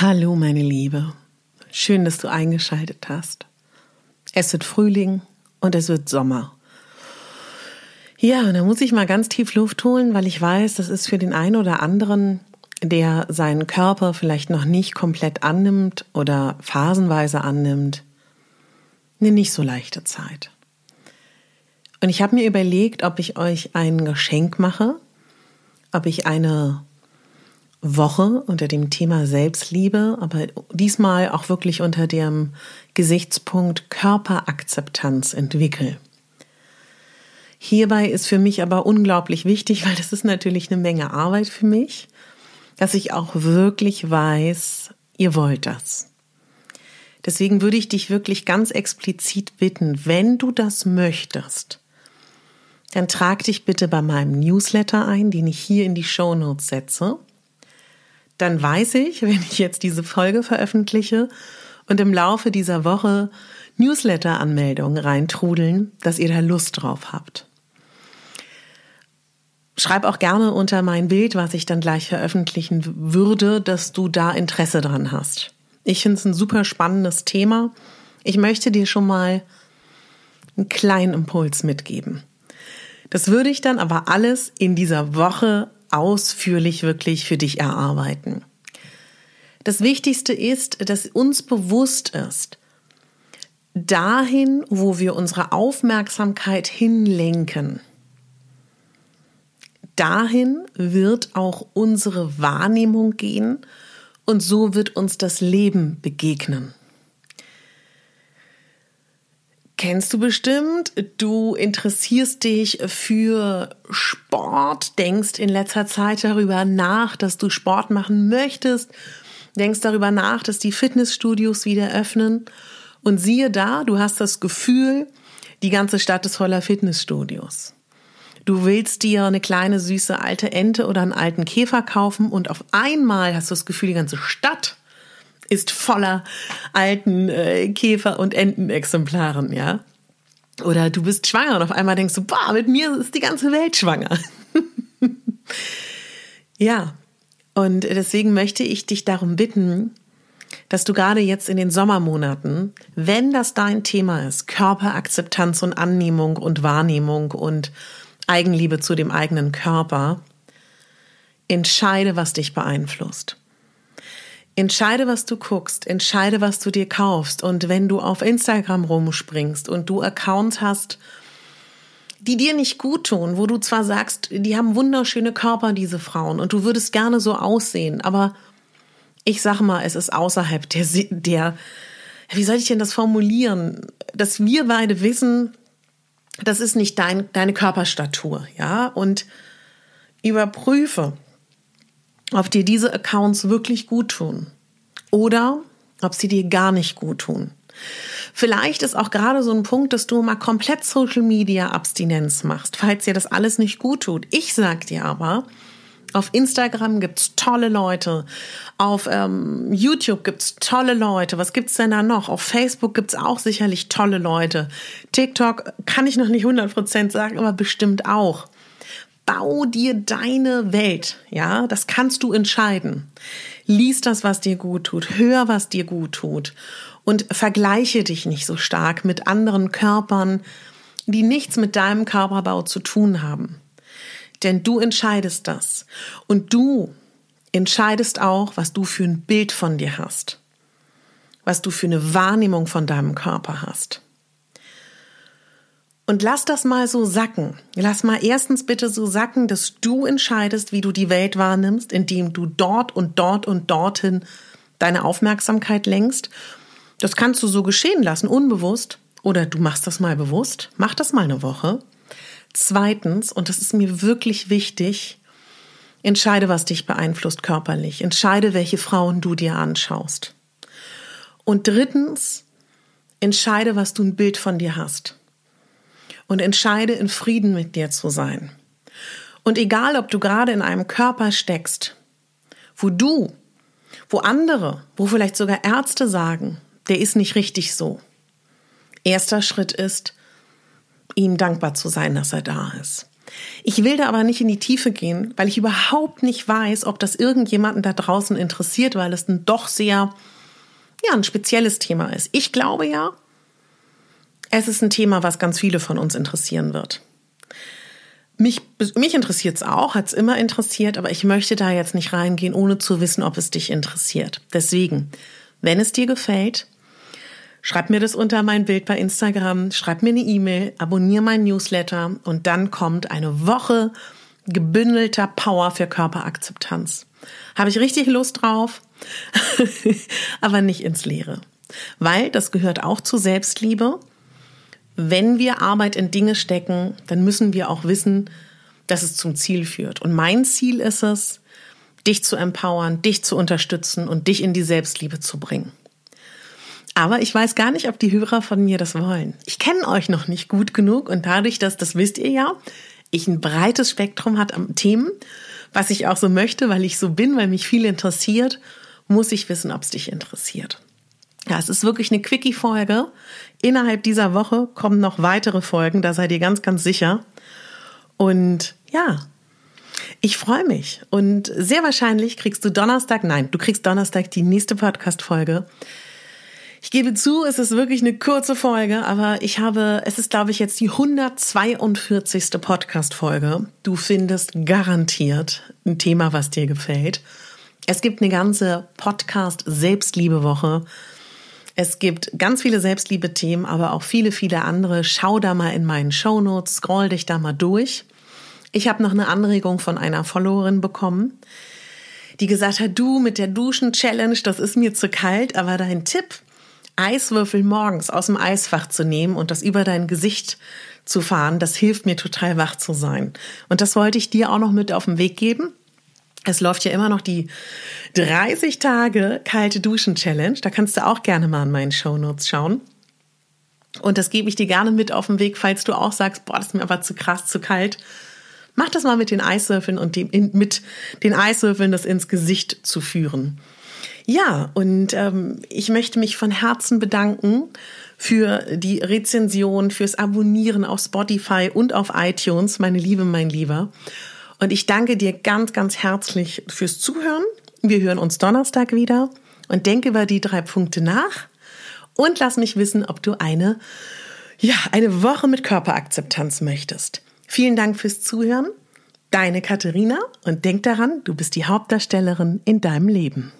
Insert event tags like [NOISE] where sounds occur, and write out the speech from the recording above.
Hallo meine Liebe, schön, dass du eingeschaltet hast. Es wird Frühling und es wird Sommer. Ja, und da muss ich mal ganz tief Luft holen, weil ich weiß, das ist für den einen oder anderen, der seinen Körper vielleicht noch nicht komplett annimmt oder phasenweise annimmt, eine nicht so leichte Zeit. Und ich habe mir überlegt, ob ich euch ein Geschenk mache, ob ich eine Woche unter dem Thema Selbstliebe, aber diesmal auch wirklich unter dem Gesichtspunkt Körperakzeptanz entwickle. Hierbei ist für mich aber unglaublich wichtig, weil das ist natürlich eine Menge Arbeit für mich, dass ich auch wirklich weiß, ihr wollt das. Deswegen würde ich dich wirklich ganz explizit bitten, wenn du das möchtest, dann trag dich bitte bei meinem Newsletter ein, den ich hier in die Show Notes setze dann weiß ich, [LAUGHS] wenn ich jetzt diese Folge veröffentliche und im Laufe dieser Woche Newsletter-Anmeldungen reintrudeln, dass ihr da Lust drauf habt. Schreib auch gerne unter mein Bild, was ich dann gleich veröffentlichen würde, dass du da Interesse dran hast. Ich finde es ein super spannendes Thema. Ich möchte dir schon mal einen kleinen Impuls mitgeben. Das würde ich dann aber alles in dieser Woche ausführlich wirklich für dich erarbeiten. Das Wichtigste ist, dass uns bewusst ist, dahin, wo wir unsere Aufmerksamkeit hinlenken, dahin wird auch unsere Wahrnehmung gehen und so wird uns das Leben begegnen. Kennst du bestimmt. Du interessierst dich für Sport, denkst in letzter Zeit darüber nach, dass du Sport machen möchtest, denkst darüber nach, dass die Fitnessstudios wieder öffnen. Und siehe da, du hast das Gefühl, die ganze Stadt ist voller Fitnessstudios. Du willst dir eine kleine süße alte Ente oder einen alten Käfer kaufen und auf einmal hast du das Gefühl, die ganze Stadt ist voller alten äh, Käfer- und Entenexemplaren, ja. Oder du bist schwanger und auf einmal denkst du, boah, mit mir ist die ganze Welt schwanger. [LAUGHS] ja, und deswegen möchte ich dich darum bitten, dass du gerade jetzt in den Sommermonaten, wenn das dein Thema ist, Körperakzeptanz und Annehmung und Wahrnehmung und Eigenliebe zu dem eigenen Körper, entscheide, was dich beeinflusst. Entscheide, was du guckst, entscheide, was du dir kaufst. Und wenn du auf Instagram rumspringst und du Accounts hast, die dir nicht gut tun, wo du zwar sagst, die haben wunderschöne Körper, diese Frauen, und du würdest gerne so aussehen, aber ich sag mal, es ist außerhalb der, der, wie soll ich denn das formulieren, dass wir beide wissen, das ist nicht dein, deine Körperstatur, ja, und überprüfe, ob dir diese Accounts wirklich gut tun oder ob sie dir gar nicht gut tun. Vielleicht ist auch gerade so ein Punkt, dass du mal komplett Social Media Abstinenz machst, falls dir das alles nicht gut tut. Ich sag dir aber, Auf Instagram gibt's tolle Leute. Auf ähm, YouTube gibt's tolle Leute. Was gibt's denn da noch? Auf Facebook gibt's auch sicherlich tolle Leute. TikTok kann ich noch nicht 100% sagen, aber bestimmt auch. Bau dir deine Welt. Ja, das kannst du entscheiden. Lies das, was dir gut tut. Hör, was dir gut tut. Und vergleiche dich nicht so stark mit anderen Körpern, die nichts mit deinem Körperbau zu tun haben. Denn du entscheidest das. Und du entscheidest auch, was du für ein Bild von dir hast. Was du für eine Wahrnehmung von deinem Körper hast. Und lass das mal so sacken. Lass mal erstens bitte so sacken, dass du entscheidest, wie du die Welt wahrnimmst, indem du dort und dort und dorthin deine Aufmerksamkeit lenkst. Das kannst du so geschehen lassen, unbewusst. Oder du machst das mal bewusst. Mach das mal eine Woche. Zweitens, und das ist mir wirklich wichtig, entscheide, was dich beeinflusst körperlich. Entscheide, welche Frauen du dir anschaust. Und drittens, entscheide, was du ein Bild von dir hast. Und entscheide, in Frieden mit dir zu sein. Und egal, ob du gerade in einem Körper steckst, wo du, wo andere, wo vielleicht sogar Ärzte sagen, der ist nicht richtig so. Erster Schritt ist, ihm dankbar zu sein, dass er da ist. Ich will da aber nicht in die Tiefe gehen, weil ich überhaupt nicht weiß, ob das irgendjemanden da draußen interessiert, weil es ein doch sehr, ja, ein spezielles Thema ist. Ich glaube ja, es ist ein Thema, was ganz viele von uns interessieren wird. Mich, mich interessiert es auch, hat es immer interessiert, aber ich möchte da jetzt nicht reingehen, ohne zu wissen, ob es dich interessiert. Deswegen, wenn es dir gefällt, Schreib mir das unter mein Bild bei Instagram, schreib mir eine E-Mail, abonniere meinen Newsletter und dann kommt eine Woche gebündelter Power für Körperakzeptanz. Habe ich richtig Lust drauf, [LAUGHS] aber nicht ins Leere. Weil das gehört auch zu Selbstliebe. Wenn wir Arbeit in Dinge stecken, dann müssen wir auch wissen, dass es zum Ziel führt. Und mein Ziel ist es, dich zu empowern, dich zu unterstützen und dich in die Selbstliebe zu bringen. Aber ich weiß gar nicht, ob die Hörer von mir das wollen. Ich kenne euch noch nicht gut genug und dadurch, dass, das wisst ihr ja, ich ein breites Spektrum hat am Themen, was ich auch so möchte, weil ich so bin, weil mich viel interessiert, muss ich wissen, ob es dich interessiert. Ja, es ist wirklich eine Quickie-Folge. Innerhalb dieser Woche kommen noch weitere Folgen, da seid ihr ganz, ganz sicher. Und ja, ich freue mich. Und sehr wahrscheinlich kriegst du Donnerstag, nein, du kriegst Donnerstag die nächste Podcast-Folge. Ich gebe zu, es ist wirklich eine kurze Folge, aber ich habe, es ist, glaube ich, jetzt die 142. Podcast-Folge. Du findest garantiert ein Thema, was dir gefällt. Es gibt eine ganze Podcast-Selbstliebe-Woche. Es gibt ganz viele Selbstliebe-Themen, aber auch viele, viele andere. Schau da mal in meinen Shownotes, scroll dich da mal durch. Ich habe noch eine Anregung von einer Followerin bekommen, die gesagt hat, du mit der Duschen-Challenge, das ist mir zu kalt, aber dein Tipp, Eiswürfel morgens aus dem Eisfach zu nehmen und das über dein Gesicht zu fahren, das hilft mir total wach zu sein. Und das wollte ich dir auch noch mit auf den Weg geben. Es läuft ja immer noch die 30 Tage kalte Duschen Challenge. Da kannst du auch gerne mal in meinen Show Notes schauen. Und das gebe ich dir gerne mit auf den Weg, falls du auch sagst, boah, das ist mir aber zu krass, zu kalt. Mach das mal mit den Eiswürfeln und dem, in, mit den Eiswürfeln das ins Gesicht zu führen. Ja, und ähm, ich möchte mich von Herzen bedanken für die Rezension, fürs Abonnieren auf Spotify und auf iTunes, meine Liebe, mein Lieber. Und ich danke dir ganz, ganz herzlich fürs Zuhören. Wir hören uns Donnerstag wieder und denke über die drei Punkte nach und lass mich wissen, ob du eine, ja, eine Woche mit Körperakzeptanz möchtest. Vielen Dank fürs Zuhören. Deine Katharina und denk daran, du bist die Hauptdarstellerin in deinem Leben.